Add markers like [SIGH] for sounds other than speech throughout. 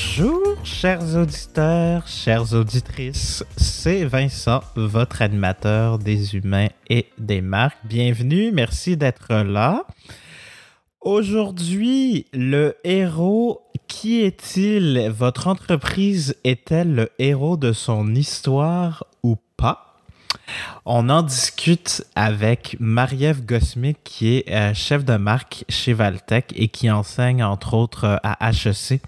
Bonjour, chers auditeurs, chères auditrices. C'est Vincent, votre animateur des humains et des marques. Bienvenue, merci d'être là. Aujourd'hui, le héros, qui est-il? Votre entreprise est-elle le héros de son histoire ou pas? On en discute avec Marie-Ève qui est euh, chef de marque chez Valtech et qui enseigne entre autres euh, à HEC.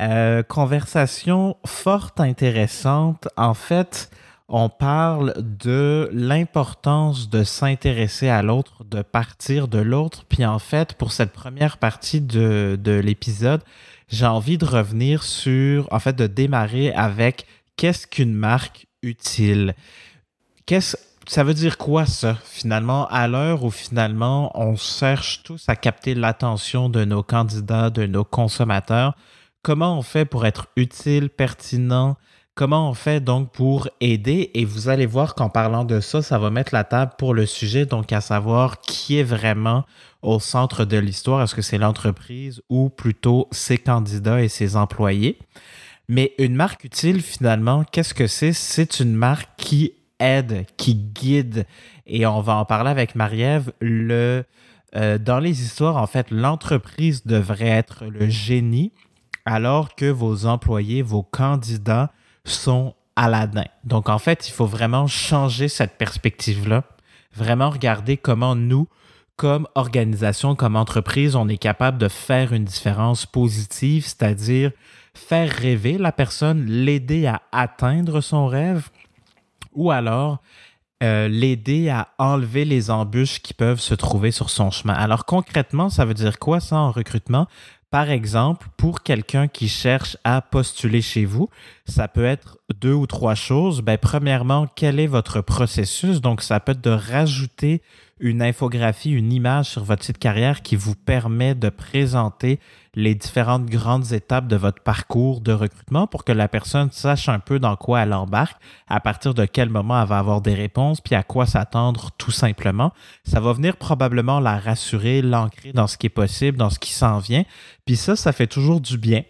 Euh, conversation forte, intéressante. En fait, on parle de l'importance de s'intéresser à l'autre, de partir de l'autre. Puis en fait, pour cette première partie de, de l'épisode, j'ai envie de revenir sur, en fait, de démarrer avec qu'est-ce qu'une marque utile? Qu'est-ce ça veut dire quoi ça, finalement, à l'heure où finalement on cherche tous à capter l'attention de nos candidats, de nos consommateurs? Comment on fait pour être utile, pertinent? Comment on fait donc pour aider? Et vous allez voir qu'en parlant de ça, ça va mettre la table pour le sujet, donc à savoir qui est vraiment au centre de l'histoire. Est-ce que c'est l'entreprise ou plutôt ses candidats et ses employés? Mais une marque utile, finalement, qu'est-ce que c'est? C'est une marque qui aide, qui guide. Et on va en parler avec Marie-Ève. Euh, dans les histoires, en fait, l'entreprise devrait être le génie alors que vos employés, vos candidats sont Aladdin. Donc, en fait, il faut vraiment changer cette perspective-là, vraiment regarder comment nous, comme organisation, comme entreprise, on est capable de faire une différence positive, c'est-à-dire faire rêver la personne, l'aider à atteindre son rêve, ou alors euh, l'aider à enlever les embûches qui peuvent se trouver sur son chemin. Alors concrètement, ça veut dire quoi ça en recrutement? Par exemple, pour quelqu'un qui cherche à postuler chez vous, ça peut être deux ou trois choses. Ben, premièrement, quel est votre processus? Donc, ça peut être de rajouter une infographie, une image sur votre site carrière qui vous permet de présenter les différentes grandes étapes de votre parcours de recrutement pour que la personne sache un peu dans quoi elle embarque, à partir de quel moment elle va avoir des réponses, puis à quoi s'attendre tout simplement. Ça va venir probablement la rassurer, l'ancrer dans ce qui est possible, dans ce qui s'en vient. Puis ça, ça fait toujours du bien.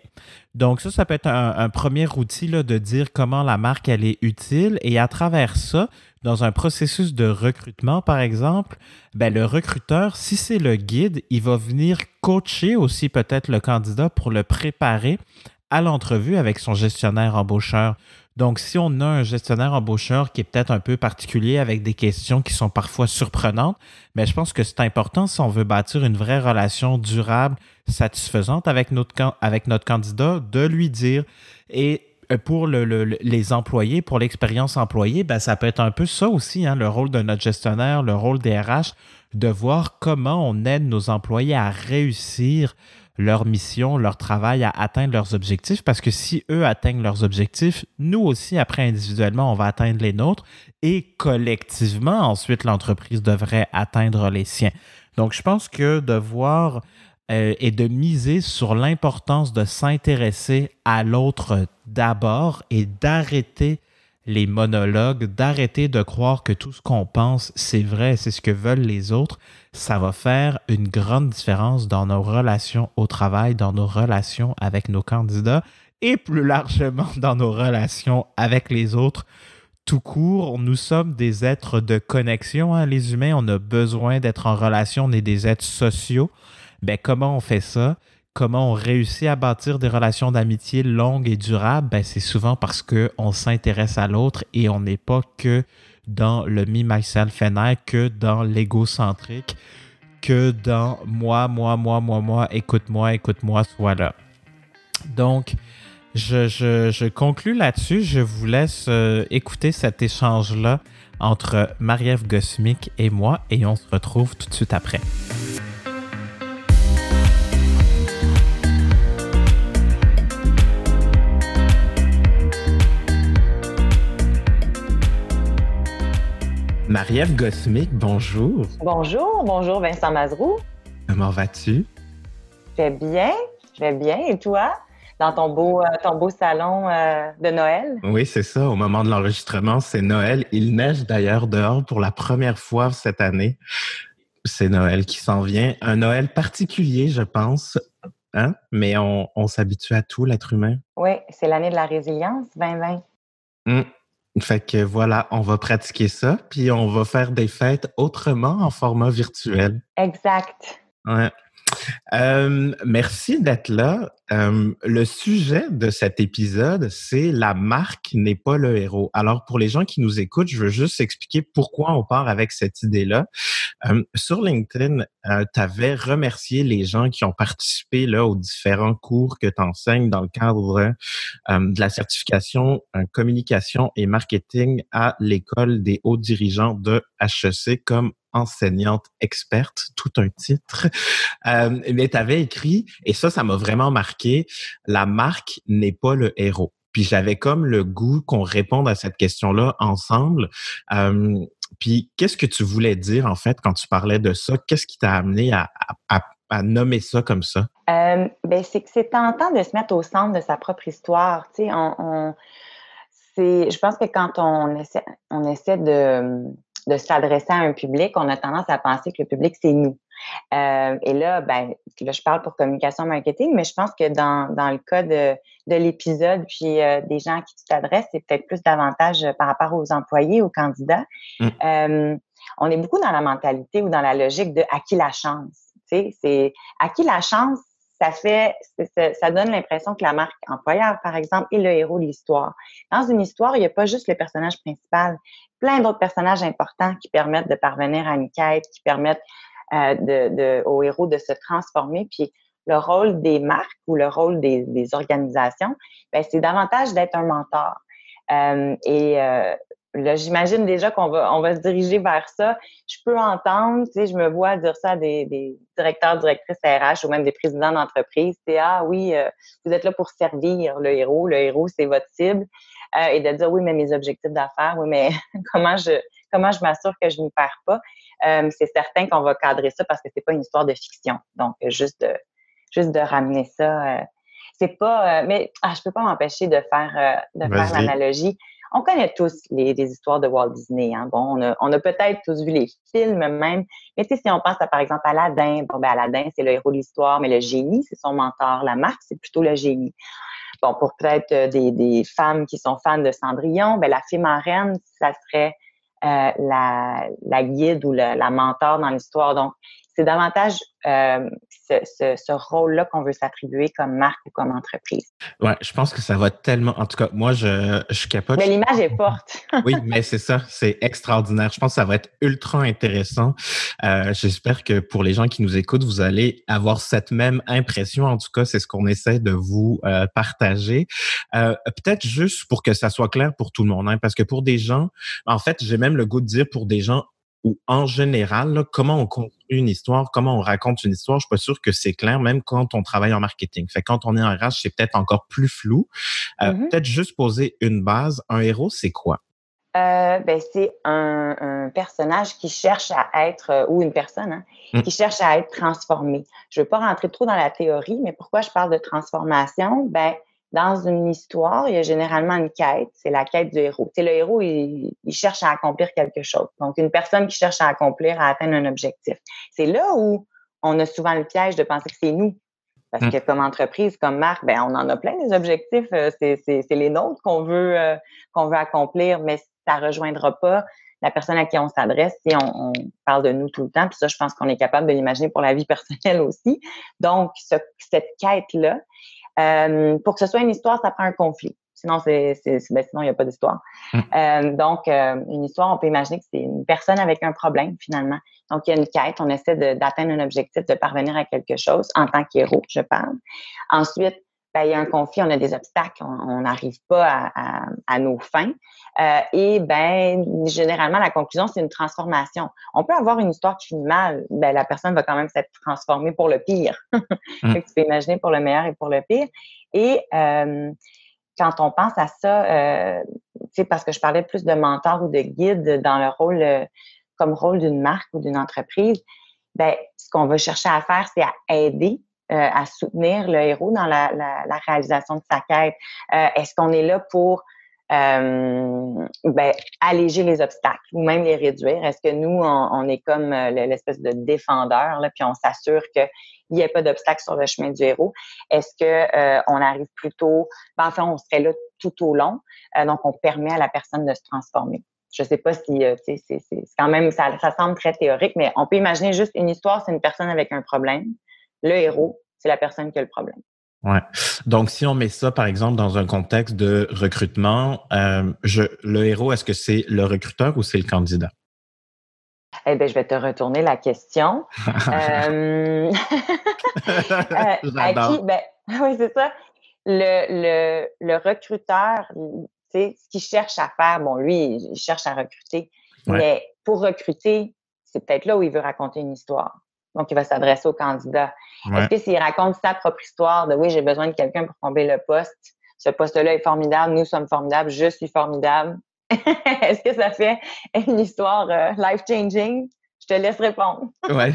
Donc ça, ça peut être un, premier outil de dire comment la marque, elle est utile. Et à travers ça, dans un processus de recrutement, par exemple, ben, le recruteur, si c'est le guide, il va venir coacher aussi peut-être le candidat pour le préparer à l'entrevue avec son gestionnaire embaucheur. Donc, si on a un gestionnaire embaucheur qui est peut-être un peu particulier avec des questions qui sont parfois surprenantes, mais ben, je pense que c'est important si on veut bâtir une vraie relation durable, satisfaisante avec notre, avec notre candidat, de lui dire et euh, pour les employés, pour l'expérience employée, ben, ça peut être un peu ça aussi, hein, le rôle de notre gestionnaire, le rôle des RH, de voir comment on aide nos employés à réussir leur mission, leur travail, à atteindre leurs objectifs, parce que si eux atteignent leurs objectifs, nous aussi, après individuellement, on va atteindre les nôtres et collectivement, ensuite, l'entreprise devrait atteindre les siens. Donc, je pense que de voir euh, et de miser sur l'importance de s'intéresser à l'autre d'abord et d'arrêter les monologues, d'arrêter de croire que tout ce qu'on pense, c'est vrai, c'est ce que veulent les autres, ça va faire une grande différence dans nos relations au travail, dans nos relations avec nos candidats et plus largement [LAUGHS] dans nos relations avec les autres. Tout court, nous sommes des êtres de connexion, hein, les humains, on a besoin d'être en relation, on est des êtres sociaux. Ben, comment on fait ça? Comment on réussit à bâtir des relations d'amitié longues et durables? Ben, c'est souvent parce qu'on s'intéresse à l'autre et on n'est pas que dans le me, myself and que dans l'égocentrique, que dans moi, moi, moi, moi, moi, écoute-moi, écoute-moi, sois là. Donc, je, je, là-dessus. Je vous laisse euh, écouter cet échange-là entre Marie-Ève Gosmic et moi et on se retrouve tout de suite après. Marie-Ève Gosmic, bonjour. Bonjour, bonjour Vincent Mazrou. Comment vas-tu? Je vais bien, je vais bien. Et toi? Dans ton beau, euh, ton beau salon euh, de Noël? Oui, c'est ça. Au moment de l'enregistrement, c'est Noël. Il neige d'ailleurs dehors pour la première fois cette année. C'est Noël qui s'en vient. Un Noël particulier, je pense. hein? mais on, s'habitue à tout, l'être humain. Oui, c'est l'année de la résilience, 2020. Mmh. Fait que voilà, on va pratiquer ça, puis on va faire des fêtes autrement en format virtuel. Exact. Ouais. Euh, merci d'être là. Euh, le sujet de cet épisode, c'est la marque n'est pas le héros. Alors, pour les gens qui nous écoutent, je veux juste expliquer pourquoi on part avec cette idée-là. Euh, sur LinkedIn, euh, tu avais remercié les gens qui ont participé là aux différents cours que tu enseignes dans le cadre de la certification communication et marketing à l'école des hauts dirigeants de HEC comme enseignante experte, tout un titre. Euh, mais tu avais écrit, et ça, ça m'a vraiment marqué, la marque n'est pas le héros. Puis j'avais comme le goût qu'on réponde à cette question-là ensemble. Euh, puis qu'est-ce que tu voulais dire en fait quand tu parlais de ça? Qu'est-ce qui t'a amené à, nommer ça comme ça? Euh, ben, c'est que c'est tentant de se mettre au centre de sa propre histoire. Tu sais, on je pense que quand on essaie, on essaie de de s'adresser à un public, on a tendance à penser que le public, c'est nous. Euh, et là, ben, là, je parle pour communication marketing, mais je pense que dans, dans le cas de, de l'épisode, puis euh, des gens à qui tu t'adresses, c'est peut-être plus davantage euh, par rapport aux employés, aux candidats. Mm. Euh, on est beaucoup dans la mentalité ou dans la logique de à qui la chance. Tu sais, c'est à qui la chance, ça fait, ça donne l'impression que la marque employeur, par exemple, est le héros de l'histoire. Dans une histoire, il n'y a pas juste le personnage principal, plein d'autres personnages importants qui permettent de parvenir à une quête, qui permettent de, de, au héros de se transformer. Puis le rôle des marques ou le rôle des, des organisations, ben, c'est davantage d'être un mentor. Euh, et euh, là, j'imagine déjà qu'on va, on va se diriger vers ça. Je peux entendre, tu sais, je me vois dire ça à des, des directeurs, directrices RH ou même des présidents d'entreprise. C'est ah oui, euh, vous êtes là pour servir le héros. Le héros, c'est votre cible. Euh, et de dire oui, mais mes objectifs d'affaires, oui, mais [LAUGHS] comment je comment je m'assure que je n'y perds pas. Euh, c'est certain qu'on va cadrer ça parce que c'est pas une histoire de fiction. Donc, juste de juste de ramener ça. c'est pas, mais ah, je peux pas m'empêcher de faire de faire l'analogie on connaît tous les, histoires de Walt Disney. Hein. Bon, on a, peut-être tous vu les films même. Mais tu sais, si on pense à, par exemple, Aladdin, bon, ben Aladdin, c'est le héros de l'histoire, mais le génie, c'est son mentor. La marque, c'est plutôt le génie. Bon, pour peut-être euh, des, femmes qui sont fans de Cendrillon, ben la fée marraine, ça serait euh, la, guide ou la, la mentor dans l'histoire. Donc, c'est davantage euh, ce, rôle-là qu'on veut s'attribuer comme marque ou comme entreprise. Ouais, je pense que ça va tellement. En tout cas, moi, je, je capote. Mais l'image est forte. [LAUGHS] oui, mais c'est ça, c'est extraordinaire. Je pense que ça va être ultra intéressant. Euh, j'espère que pour les gens qui nous écoutent, vous allez avoir cette même impression. En tout cas, c'est ce qu'on essaie de vous euh, partager. Peut-être juste pour que ça soit clair pour tout le monde, hein, parce que pour des gens, en fait, j'ai même le goût de dire pour des gens ou en général, comment on construit une histoire, comment on raconte une histoire, je suis pas sûr que c'est clair, même quand on travaille en marketing. Fait quand on est en RH, c'est peut-être encore plus flou. Euh, mm-hmm. Peut-être juste poser une base. Un héros, c'est quoi? Euh, ben, c'est un, personnage qui cherche à être, euh, ou une personne, hein, mm. qui cherche à être transformée. Je ne veux pas rentrer trop dans la théorie, mais pourquoi je parle de transformation? Ben, dans une histoire, il y a généralement une quête, c'est la quête du héros. C'est le héros, il, cherche à accomplir quelque chose. Donc, une personne qui cherche à accomplir, à atteindre un objectif. C'est là où on a souvent le piège de penser que c'est nous. Parce mmh. que comme entreprise, comme marque, ben, on en a plein des objectifs. Euh, c'est les nôtres qu'on veut, euh, qu'on veut accomplir, mais ça rejoindra pas la personne à qui on s'adresse. Si on, parle de nous tout le temps, puis ça, je pense qu'on est capable de l'imaginer pour la vie personnelle aussi. Donc, cette quête-là, euh, pour que ce soit une histoire, ça prend un conflit. Sinon, c'est, ben, sinon il n'y a pas d'histoire. Hum. Euh, donc, euh, une histoire, on peut imaginer que c'est une personne avec un problème finalement. Donc, il y a une quête, on essaie d'atteindre un objectif, de parvenir à quelque chose en tant qu'héros, je parle. Ensuite, ben, il y a un conflit, on a des obstacles, on n'arrive pas à, nos fins. Euh, et ben, généralement, la conclusion, c'est une transformation. On peut avoir une histoire qui finit mal, ben, la personne va quand même s'être transformée pour le pire. [LAUGHS] Mmh. tu peux imaginer pour le meilleur et pour le pire. Et euh, quand on pense à ça, euh, parce que je parlais plus de mentor ou de guide dans le rôle, euh, comme rôle d'une marque ou d'une entreprise, ben, ce qu'on va chercher à faire, c'est à aider euh, à soutenir le héros dans la, la, la réalisation de sa quête? Euh, est-ce qu'on est là pour euh, ben, alléger les obstacles ou même les réduire? Est-ce que nous, on, est comme euh, l'espèce de défendeur, là, puis on s'assure qu'il n'y ait pas d'obstacles sur le chemin du héros? Est-ce que euh, on arrive plutôt, ben, enfin, on serait là tout au long, donc on permet à la personne de se transformer. Je sais pas si, c'est quand même, ça, ça semble très théorique, mais on peut imaginer juste une histoire, c'est une personne avec un problème. Le héros, c'est la personne qui a le problème. Ouais. Donc, si on met ça, par exemple, dans un contexte de recrutement, euh, je, le héros, est-ce que c'est le recruteur ou c'est le candidat? Eh bien, je vais te retourner la question. [LAUGHS] euh, [LAUGHS] [LAUGHS] à qui? Ben, oui, c'est ça. Le, le, le recruteur, ce qu'il cherche à faire, bon, lui, il cherche à recruter. Mais pour recruter, c'est peut-être là où il veut raconter une histoire. Donc, il va s'adresser au candidat. Est-ce que s'il raconte sa propre histoire de oui, j'ai besoin de quelqu'un pour combler le poste, ce poste-là est formidable, nous sommes formidables, je suis formidable. [LAUGHS] Est-ce que ça fait une histoire euh, life-changing? Je te laisse répondre. ouais.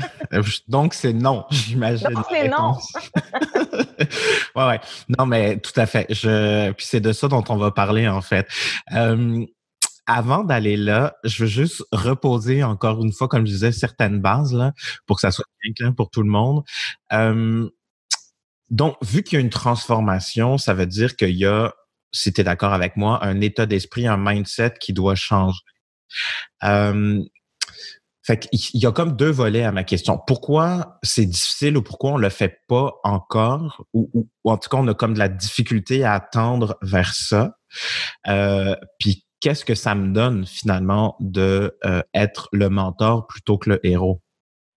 Donc, c'est non, [LAUGHS] j'imagine. Donc, c'est non. [LAUGHS] ouais, ouais. Non, mais tout à fait. Je... Puis c'est de ça dont on va parler, en fait. Euh, avant d'aller là, je veux juste reposer encore une fois, comme je disais, certaines bases là, pour que ça soit bien clair pour tout le monde. Euh, donc, vu qu'il y a une transformation, ça veut dire qu'il y a, si tu es d'accord avec moi, un état d'esprit, un mindset qui doit changer. Euh, fait qu'il y a comme deux volets à ma question. Pourquoi c'est difficile ou pourquoi on le fait pas encore ou, ou, en tout cas on a comme de la difficulté à attendre vers ça? Euh, puis qu'est-ce que ça me donne finalement de euh, être le mentor plutôt que le héros?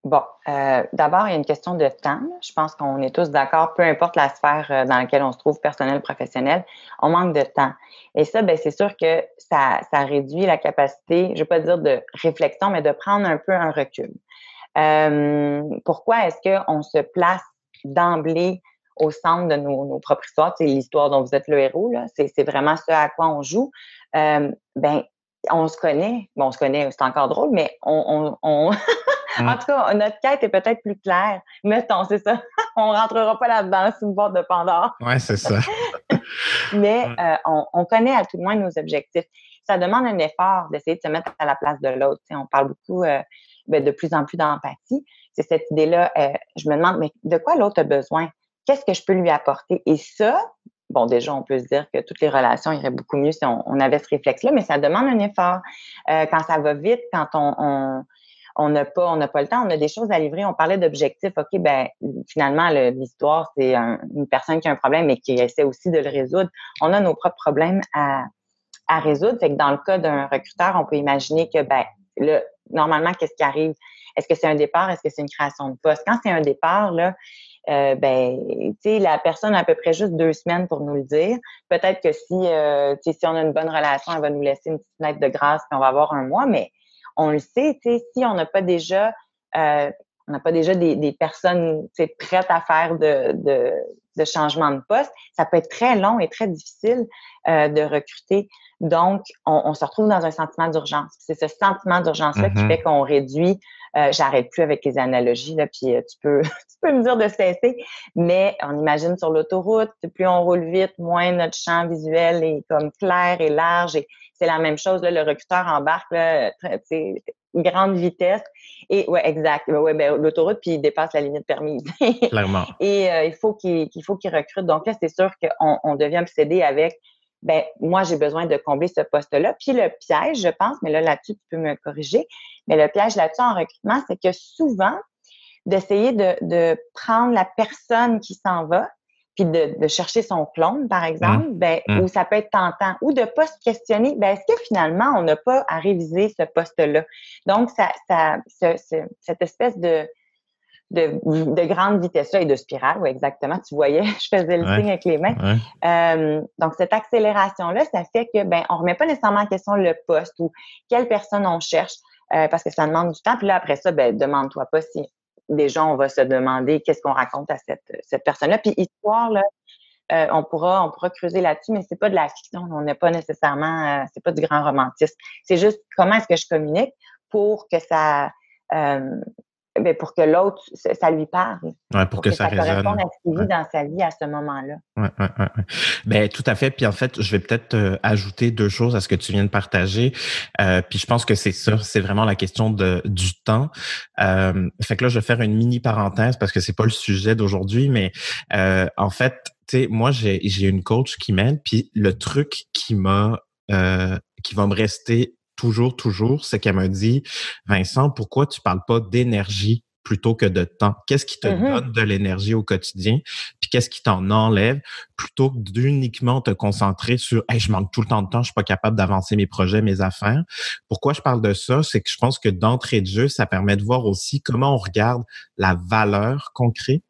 Bon, euh, d'abord, il y a une question de temps. Je pense qu'on est tous d'accord, peu importe la sphère euh, dans laquelle on se trouve, personnel, professionnel, on manque de temps. Et ça, ben, c'est sûr que ça, réduit la capacité, je ne vais pas dire de réflexion, mais de prendre un peu un recul. Pourquoi est-ce qu'on se place d'emblée au centre de nos, propres histoires? C'est l'histoire dont vous êtes le héros, là. C'est vraiment ce à quoi on joue euh, ben, on se connaît. Bon, on se connaît, c'est encore drôle, mais on, on, mm. [LAUGHS] en tout cas, notre quête est peut-être plus claire. Mettons, c'est ça. [LAUGHS] on rentrera pas là-dedans, c'est une boîte de Pandore. Ouais, c'est ça. [LAUGHS] mais euh, on, on, connaît à tout le moins nos objectifs. Ça demande un effort d'essayer de se mettre à la place de l'autre. On parle beaucoup euh, ben, de plus en plus d'empathie. C'est cette idée-là. Euh, je me demande, mais de quoi l'autre a besoin? Qu'est-ce que je peux lui apporter? Et ça, bon, déjà, on peut se dire que toutes les relations iraient beaucoup mieux si on, avait ce réflexe-là, mais ça demande un effort. Euh, quand ça va vite, quand on, on n'a pas, on n'a pas le temps, on a des choses à livrer. On parlait d'objectifs. OK, ben finalement, l'histoire, c'est une personne qui a un problème et qui essaie aussi de le résoudre. On a nos propres problèmes à, résoudre. Fait que dans le cas d'un recruteur, on peut imaginer que, ben, là, normalement, qu'est-ce qui arrive? Est-ce que c'est un départ? Est-ce que c'est une création de poste? Quand c'est un départ, là, euh, ben, la personne a à peu près juste deux semaines pour nous le dire. Peut-être que si, euh, si on a une bonne relation, elle va nous laisser une petite fenêtre de grâce puis on va avoir un mois, mais on le sait, si on n'a pas déjà, euh, on n'a pas déjà des, des personnes prêtes à faire de, de, de, changement de poste, ça peut être très long et très difficile euh, de recruter. Donc, on, on, se retrouve dans un sentiment d'urgence. C'est ce sentiment d'urgence-là qui mm-hmm. fait qu'on réduit euh, j'arrête plus avec les analogies, là, puis euh, tu peux, [LAUGHS] tu peux me dire de cesser, mais on imagine sur l'autoroute, plus on roule vite, moins notre champ visuel est comme clair et large. Et c'est la même chose, là, le recruteur embarque, là, grande vitesse. Et ouais, exact. Ouais, ben, l'autoroute, puis il dépasse la limite permise. [LAUGHS] Clairement. Et euh, il faut qu'il faut qu'il recrute. Donc là, c'est sûr qu'on on devient obsédé avec ben moi j'ai besoin de combler ce poste-là. Puis le piège, je pense, mais là là-dessus tu peux me corriger, mais le piège là-dessus en recrutement, c'est que souvent d'essayer de, de, prendre la personne qui s'en va, puis de, de, chercher son clone, par exemple, mmh. ben, mmh. où ça peut être tentant, ou de pas se questionner, ben, est-ce que finalement on n'a pas à réviser ce poste-là? Donc, ça, ça, cette espèce de, de, de grande vitesse-là et de spirale, oui, exactement. Tu voyais, [LAUGHS] je faisais le signe avec les mains. Euh, donc, cette accélération-là, ça fait que, ben, on remet pas nécessairement en question le poste ou quelle personne on cherche euh, parce que ça demande du temps. Puis là, après ça, ben, demande-toi pas si déjà on va se demander qu'est-ce qu'on raconte à cette, cette personne-là. Puis histoire, là, euh, on pourra on pourra creuser là-dessus, mais c'est pas de la fiction. On n'est pas nécessairement, c'est pas du grand romantisme. C'est juste comment est-ce que je communique pour que ça ben, pour que l'autre, ça lui parle. Ouais, pour, que, ça, ça corresponde à ce qu'il vit dans sa vie à ce moment-là. Ouais, ouais, ouais, Ben, tout à fait. Puis en fait, je vais peut-être euh, ajouter deux choses à ce que tu viens de partager. Euh, puis je pense que c'est ça, c'est vraiment la question de, du temps. Euh, fait que là, je vais faire une mini parenthèse parce que c'est pas le sujet d'aujourd'hui, mais euh, en fait, tu sais, moi, j'ai, j'ai une coach qui m'aide, puis le truc qui m'a euh, qui va me rester toujours, toujours, c'est qu'elle m'a dit, Vincent, pourquoi tu parles pas d'énergie plutôt que de temps? Qu'est-ce qui te mm-hmm. donne de l'énergie au quotidien? Puis qu'est-ce qui t'en enlève plutôt que d'uniquement te concentrer sur hey, je manque tout le temps de temps, je suis pas capable d'avancer mes projets, mes affaires? Pourquoi je parle de ça? C'est que je pense que d'entrée de jeu, ça permet de voir aussi comment on regarde la valeur qu'on crée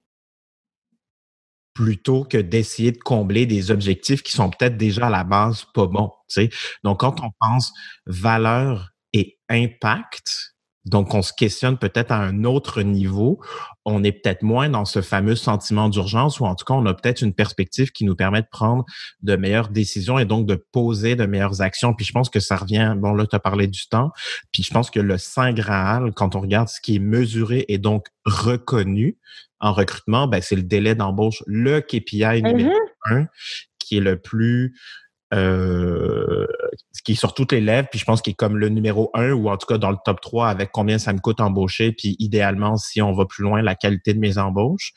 plutôt que d'essayer de combler des objectifs qui sont peut-être déjà à la base pas bons. sais. Donc, quand on pense valeur et impact, donc on se questionne peut-être à un autre niveau, on est peut-être moins dans ce fameux sentiment d'urgence ou en tout cas, on a peut-être une perspective qui nous permet de prendre de meilleures décisions et donc de poser de meilleures actions. Puis je pense que ça revient, bon là, tu as parlé du temps, puis je pense que le Saint Graal, quand on regarde ce qui est mesuré et donc reconnu, en recrutement, ben, c'est le délai d'embauche, le KPI numéro mm-hmm. un, qui est le plus euh, qui est sur toutes les lèvres, puis je pense qu'il est comme le numéro un, ou en tout cas dans le top 3 avec combien ça me coûte embaucher, puis idéalement, si on va plus loin, la qualité de mes embauches,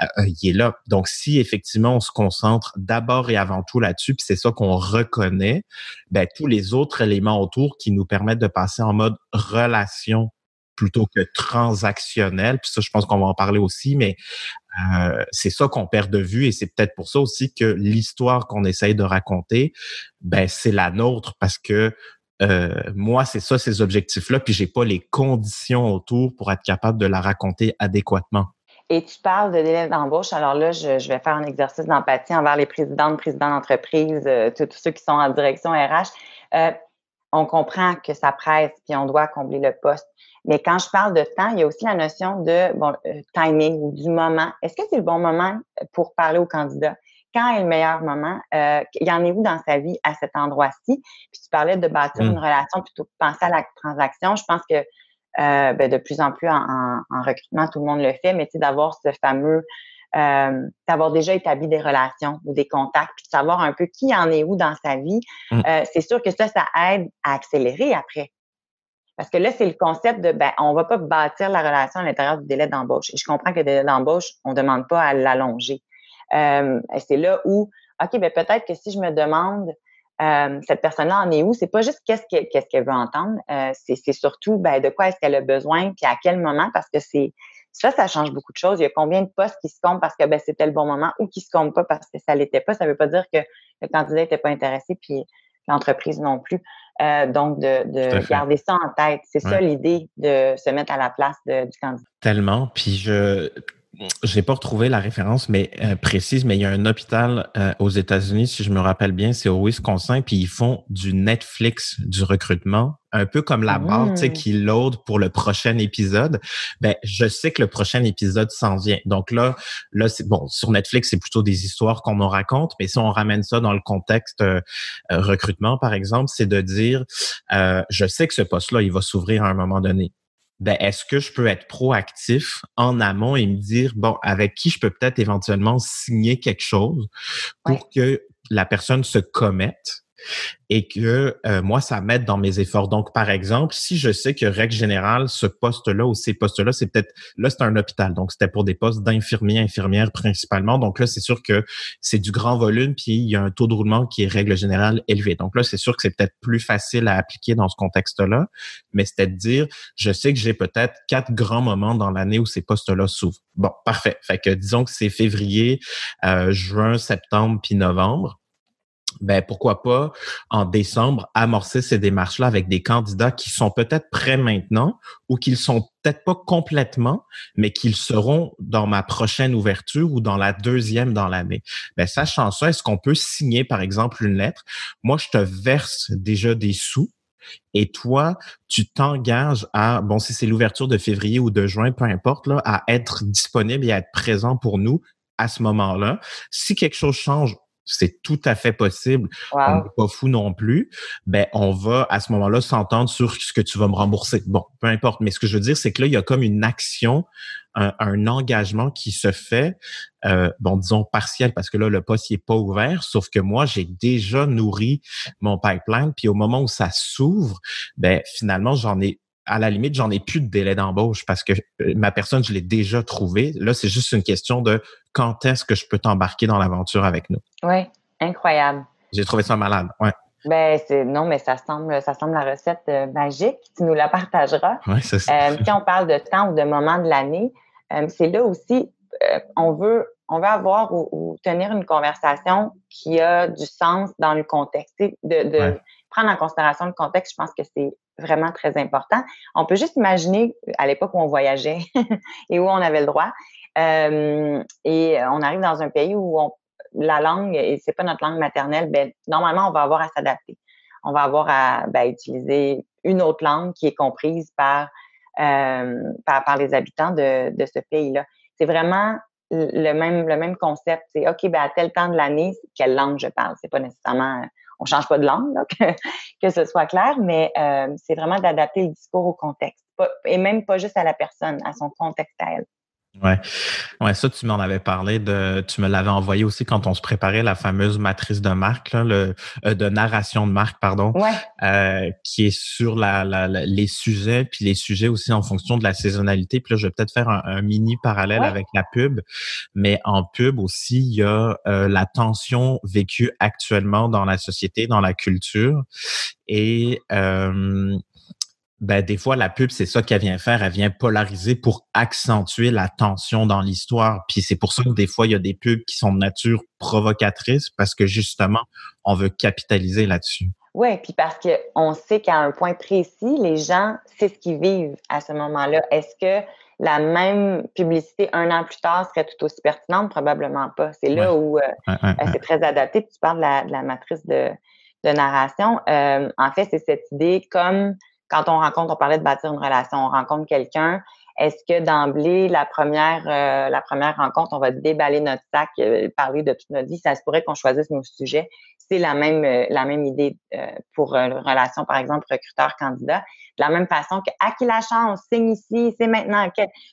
euh, euh, il est là. Donc, si effectivement on se concentre d'abord et avant tout là-dessus, puis c'est ça qu'on reconnaît, ben, tous les autres éléments autour qui nous permettent de passer en mode relation plutôt que transactionnel. Puis ça, je pense qu'on va en parler aussi, mais euh, c'est ça qu'on perd de vue et c'est peut-être pour ça aussi que l'histoire qu'on essaye de raconter, ben c'est la nôtre parce que euh, moi, c'est ça, ces objectifs-là, puis j'ai pas les conditions autour pour être capable de la raconter adéquatement. Et tu parles de délai d'embauche. Alors là, je, vais faire un exercice d'empathie envers les présidents, présidents d'entreprise, euh, tous ceux qui sont en direction RH. On comprend que ça presse, puis on doit combler le poste. Mais quand je parle de temps, il y a aussi la notion de bon, euh, timing ou du moment. Est-ce que c'est le bon moment pour parler au candidat? Quand est le meilleur moment? Euh, il y en est où dans sa vie à cet endroit-ci? Puis tu parlais de bâtir mmh. une relation plutôt que de penser à la transaction. Je pense que euh, ben, de plus en plus en, recrutement, tout le monde le fait, mais tu sais, d'avoir ce fameux euh, d'avoir déjà établi des relations ou des contacts, puis de savoir un peu qui en est où dans sa vie, mmh. euh, c'est sûr que ça, ça aide à accélérer après. Parce que là, c'est le concept de, ben, on va pas bâtir la relation à l'intérieur du délai d'embauche. Et je comprends que le délai d'embauche, on demande pas à l'allonger. Euh, c'est là où, OK, ben, peut-être que si je me demande, euh, cette personne-là en est où, c'est pas juste qu'est-ce qu'elle qu'est-ce qu'elle veut entendre, euh, c'est surtout, ben, de quoi est-ce qu'elle a besoin, puis à quel moment, parce que c'est, ça, ça change beaucoup de choses. Il y a combien de postes qui se comptent parce que ben, c'était le bon moment ou qui se comptent pas parce que ça l'était pas. Ça veut pas dire que le candidat était pas intéressé, puis l'entreprise non plus. Euh, donc, de, garder ça en tête. C'est ça l'idée de se mettre à la place du candidat. Tellement. Puis je j'ai pas retrouvé la référence mais euh, précise, mais il y a un hôpital euh, aux États-Unis, si je me rappelle bien, c'est au Wisconsin, puis ils font du Netflix du recrutement, un peu comme la barre, tu sais, mmh. qui load pour le prochain épisode. Ben, je sais que le prochain épisode s'en vient. Donc là, là, c'est bon. Sur Netflix, c'est plutôt des histoires qu'on nous raconte, mais si on ramène ça dans le contexte euh, recrutement, par exemple, c'est de dire, je sais que ce poste-là, il va s'ouvrir à un moment donné ben, est-ce que je peux être proactif en amont et me dire, bon, avec qui je peux peut-être éventuellement signer quelque chose pour que la personne se commette? Et que euh, moi, ça m'aide dans mes efforts. Donc, par exemple, si je sais que règle générale, ce poste-là ou ces postes-là, c'est peut-être là, c'est un hôpital, donc c'était pour des postes d'infirmiers, infirmières principalement. Donc là, c'est sûr que c'est du grand volume, puis il y a un taux de roulement qui est règle générale élevé. Donc là, c'est sûr que c'est peut-être plus facile à appliquer dans ce contexte-là, mais c'était de dire, je sais que j'ai peut-être quatre grands moments dans l'année où ces postes-là s'ouvrent. Bon, parfait. Fait que disons que c'est février, euh, juin, septembre, puis novembre ben pourquoi pas en décembre amorcer ces démarches-là avec des candidats qui sont peut-être prêts maintenant ou qu'ils sont peut-être pas complètement, mais qu'ils seront dans ma prochaine ouverture ou dans la deuxième dans l'année. Ben sachant ça, est-ce qu'on peut signer par exemple une lettre? Moi, je te verse déjà des sous. Et toi, tu t'engages à, bon, si c'est l'ouverture de février ou de juin, peu importe, là, à être disponible et à être présent pour nous à ce moment-là. Si quelque chose change c'est tout à fait possible. On n'est pas fou non plus. Ben, on va à ce moment-là s'entendre sur ce que tu vas me rembourser. Bon, peu importe. Mais ce que je veux dire, c'est que là, il y a comme une action, un, engagement qui se fait, euh, bon, disons partiel, parce que là, le poste n'est pas ouvert, sauf que moi, j'ai déjà nourri mon pipeline. Puis au moment où ça s'ouvre, ben finalement, j'en ai à la limite, j'en ai plus de délai d'embauche parce que euh, ma personne, je l'ai déjà trouvée. Là, c'est juste une question de quand est-ce que je peux t'embarquer dans l'aventure avec nous? Oui, incroyable. J'ai trouvé ça malade, ouais. Ben, c'est, non, mais ça semble, ça semble la recette euh, magique. Tu nous la partageras. Oui, c'est ça. Euh, [LAUGHS] on parle de temps ou de moment de l'année, euh, c'est là aussi, on veut, on veut avoir ou, tenir une conversation qui a du sens dans le contexte. De, de prendre en considération le contexte, je pense que c'est vraiment très important. On peut juste imaginer à l'époque où on voyageait [LAUGHS] et où on avait le droit. Euh, et on arrive dans un pays où on, la langue, et c'est pas notre langue maternelle, ben, normalement, on va avoir à s'adapter. On va avoir à ben, utiliser une autre langue qui est comprise par, euh, par, par, les habitants de, de ce pays-là. C'est vraiment le même, le même concept. C'est OK, ben, à tel temps de l'année, quelle langue je parle? C'est pas nécessairement on change pas de langue, [LAUGHS] que, ce soit clair, mais euh, c'est vraiment d'adapter le discours au contexte. et même pas juste à la personne, à son contexte à elle. Ouais. ouais, ça, tu m'en avais parlé de, tu me l'avais envoyé aussi quand on se préparait la fameuse matrice de marque, là, le, euh, de narration de marque, pardon, ouais. euh, qui est sur la, la, les sujets, puis les sujets aussi en fonction de la saisonnalité. Puis là, je vais peut-être faire un, mini parallèle avec la pub, mais en pub aussi, il y a euh, la tension vécue actuellement dans la société, dans la culture, et euh, ben, des fois, la pub, c'est ça qu'elle vient faire. Elle vient polariser pour accentuer la tension dans l'histoire. Puis c'est pour ça que des fois, il y a des pubs qui sont de nature provocatrice parce que justement, on veut capitaliser là-dessus. Oui, puis parce qu'on sait qu'à un point précis, les gens, c'est ce qu'ils vivent à ce moment-là. Est-ce que la même publicité un an plus tard serait tout aussi pertinente? Probablement pas. C'est là où euh, c'est très adapté. Tu parles de la, matrice de, narration. Euh, en fait, c'est cette idée comme quand on rencontre, on parlait de bâtir une relation, on rencontre quelqu'un, est-ce que d'emblée, la première, euh, la première rencontre, on va déballer notre sac, euh, parler de toute notre vie, ça se pourrait qu'on choisisse nos sujets. C'est la même, euh, la même idée pour une relation, par exemple, recruteur-candidat. De la même façon que à qui la chance, signe ici, c'est maintenant,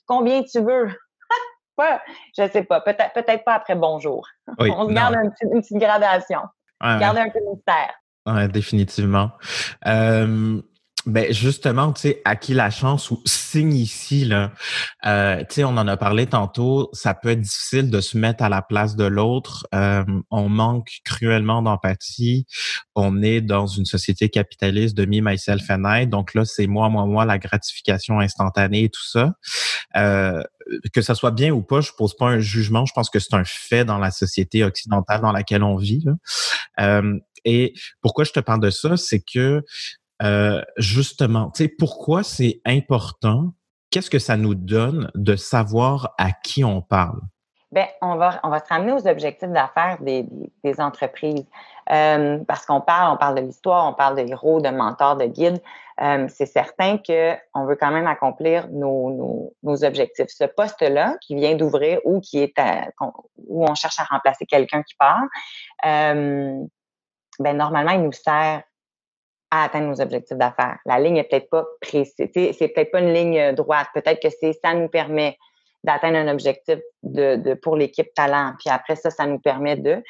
combien tu veux? [LAUGHS] pas, je sais pas, peut-être peut-être pas après bonjour. [LAUGHS] on se garde une petite, gradation. Garder un peu de mystère. Oui, définitivement. Ben justement, tu sais, à qui la chance ou signe ici là, euh, tu sais, on en a parlé tantôt. Ça peut être difficile de se mettre à la place de l'autre. Euh, on manque cruellement d'empathie. On est dans une société capitaliste de me, myself and I. Donc là, c'est moi, moi, moi, la gratification instantanée et tout ça. Euh, que ça soit bien ou pas, je pose pas un jugement. Je pense que c'est un fait dans la société occidentale dans laquelle on vit. Là. Euh, et pourquoi je te parle de ça, c'est que euh, justement, tu sais, pourquoi c'est important? Qu'est-ce que ça nous donne de savoir à qui on parle? Bien, on va, on va se ramener aux objectifs d'affaires des, entreprises. Euh, parce qu'on parle, on parle de l'histoire, on parle de héros, de mentors, de guides. Euh, c'est certain qu'on veut quand même accomplir nos, objectifs. Ce poste-là, qui vient d'ouvrir ou qui est où on cherche à remplacer quelqu'un qui part, euh, ben, normalement, il nous sert à atteindre nos objectifs d'affaires. La ligne est peut-être pas précise, c'est peut-être pas une ligne euh, droite. Peut-être que c'est ça nous permet d'atteindre un objectif de, de pour l'équipe talent. Puis après ça, ça nous permet de.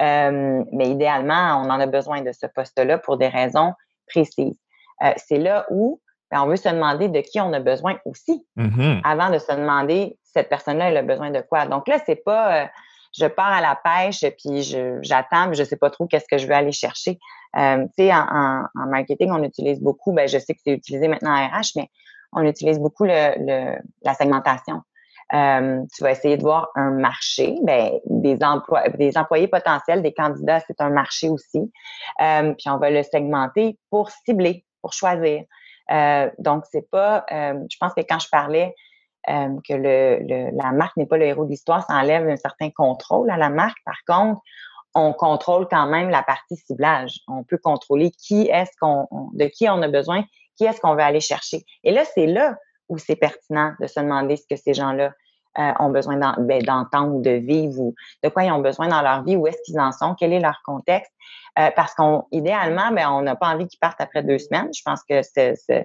Euh, mais idéalement, on en a besoin de ce poste-là pour des raisons précises. Euh, c'est là où ben, on veut se demander de qui on a besoin aussi, mm-hmm. avant de se demander cette personne-là, elle a besoin de quoi? Donc là, c'est pas je pars à la pêche, puis j'attends, mais je sais pas trop qu'est-ce que je vais aller chercher. Euh, tu sais, en, en, marketing, on utilise beaucoup, ben, je sais que c'est utilisé maintenant en RH, mais on utilise beaucoup le, le la segmentation. Euh, tu vas essayer de voir un marché, ben, des, emplois, des employés potentiels, des candidats, c'est un marché aussi. Euh, puis on va le segmenter pour cibler, pour choisir. Euh, donc, c'est pas, euh, je pense que quand je parlais euh, que la marque n'est pas le héros de l'histoire, ça enlève un certain contrôle à la marque. Par contre, on contrôle quand même la partie ciblage. On peut contrôler qui est-ce qu'on, de qui on a besoin, qui est-ce qu'on veut aller chercher. Et là, c'est là où c'est pertinent de se demander ce que ces gens-là euh, ont besoin ben, d'entendre ou de vivre ou de quoi ils ont besoin dans leur vie, où est-ce qu'ils en sont, quel est leur contexte. Euh, parce qu'on, idéalement, ben, on n'a pas envie qu'ils partent après deux semaines. Je pense que ce, ce,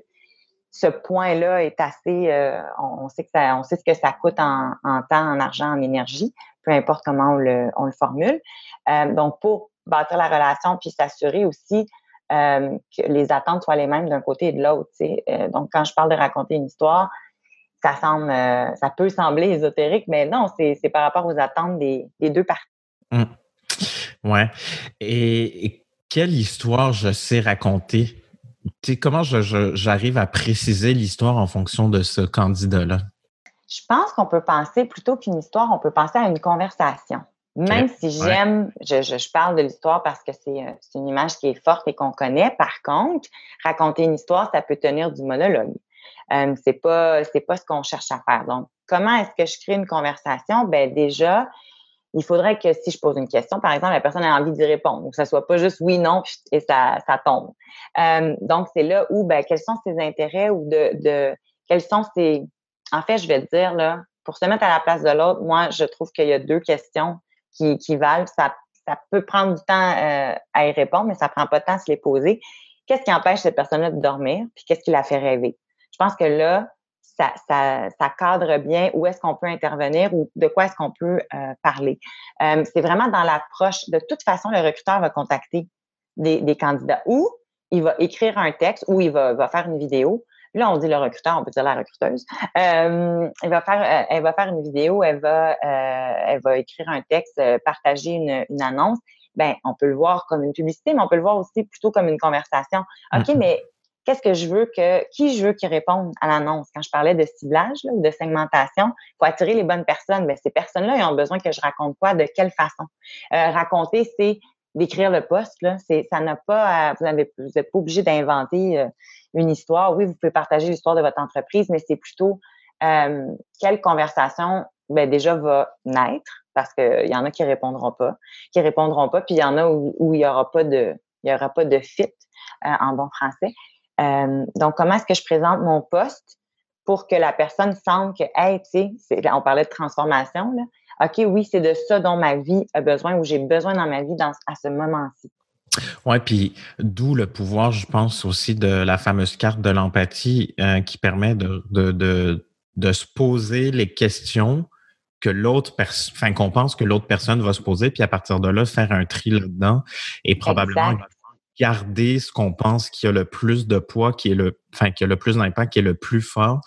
ce point-là est assez, euh, on, sait que ça, on sait ce que ça coûte en, temps, en argent, en énergie, peu importe comment on le, formule. Euh, donc, pour bâtir la relation puis s'assurer aussi euh, que les attentes soient les mêmes d'un côté et de l'autre. Donc, quand je parle de raconter une histoire, ça semble, ça peut sembler ésotérique, mais non, c'est par rapport aux attentes des, des deux parties. Mmh. Ouais. Et, quelle histoire je sais raconter? Sais, comment j'arrive à préciser l'histoire en fonction de ce candidat-là? Je pense qu'on peut penser, plutôt qu'une histoire, on peut penser à une conversation. Même si j'aime, je, je, parle de l'histoire parce que c'est une image qui est forte et qu'on connaît. Par contre, raconter une histoire, ça peut tenir du monologue. Euh, c'est pas c'est pas ce qu'on cherche à faire. Donc, comment est-ce que je crée une conversation? Ben déjà, il faudrait que si je pose une question, par exemple, la personne a envie d'y répondre, donc ça soit pas juste oui non et ça tombe. Euh, donc c'est là où ben quels sont ses intérêts ou de quels sont ses en fait je vais te dire là pour se mettre à la place de l'autre, moi je trouve qu'il y a deux questions qui valent. Ça ça peut prendre du temps euh, à y répondre, mais ça prend pas de temps à se les poser. Qu'est-ce qui empêche cette personne-là de dormir? Puis qu'est-ce qui la fait rêver? Je pense que là, ça, ça, ça cadre bien où est-ce qu'on peut intervenir ou de quoi est-ce qu'on peut euh, parler. Euh, c'est vraiment dans l'approche. De toute façon, le recruteur va contacter des, des, candidats ou il va écrire un texte ou il va, va, faire une vidéo. Là, on dit le recruteur, on peut dire la recruteuse. Euh, elle va faire, euh, elle va faire une vidéo, elle va, euh, elle va écrire un texte, partager une, une annonce. Ben, on peut le voir comme une publicité, mais on peut le voir aussi plutôt comme une conversation. OK, mm-hmm. mais qu'est-ce que je veux que, qui je veux qui réponde à l'annonce? Quand je parlais de ciblage ou de segmentation, faut attirer les bonnes personnes. Mais ces personnes-là, ils ont besoin que je raconte quoi, de quelle façon? Euh, raconter, c'est d'écrire le poste. C'est, ça n'a pas, vous n'êtes pas obligé d'inventer euh, une histoire. Oui, vous pouvez partager l'histoire de votre entreprise, mais c'est plutôt euh, quelle conversation ben, déjà va naître, parce qu'il y en a qui répondront pas, qui répondront pas, puis il y en a où, il y aura pas de, il y aura pas de fit en bon français. Euh, donc, comment est-ce que je présente mon poste pour que la personne sente que, hey, tu sais, on parlait de transformation, là. OK, oui, c'est de ça dont ma vie a besoin ou j'ai besoin dans ma vie dans, à ce moment-ci. Oui, puis d'où le pouvoir, je pense, aussi de la fameuse carte de l'empathie euh, qui permet de, de, de, de, se poser les questions que l'autre personne, enfin, qu'on pense que l'autre personne va se poser, puis à partir de là, faire un tri là-dedans et probablement garder ce qu'on pense qui a le plus de poids, qui est le, enfin, qui a le plus d'impact, qui est le plus fort.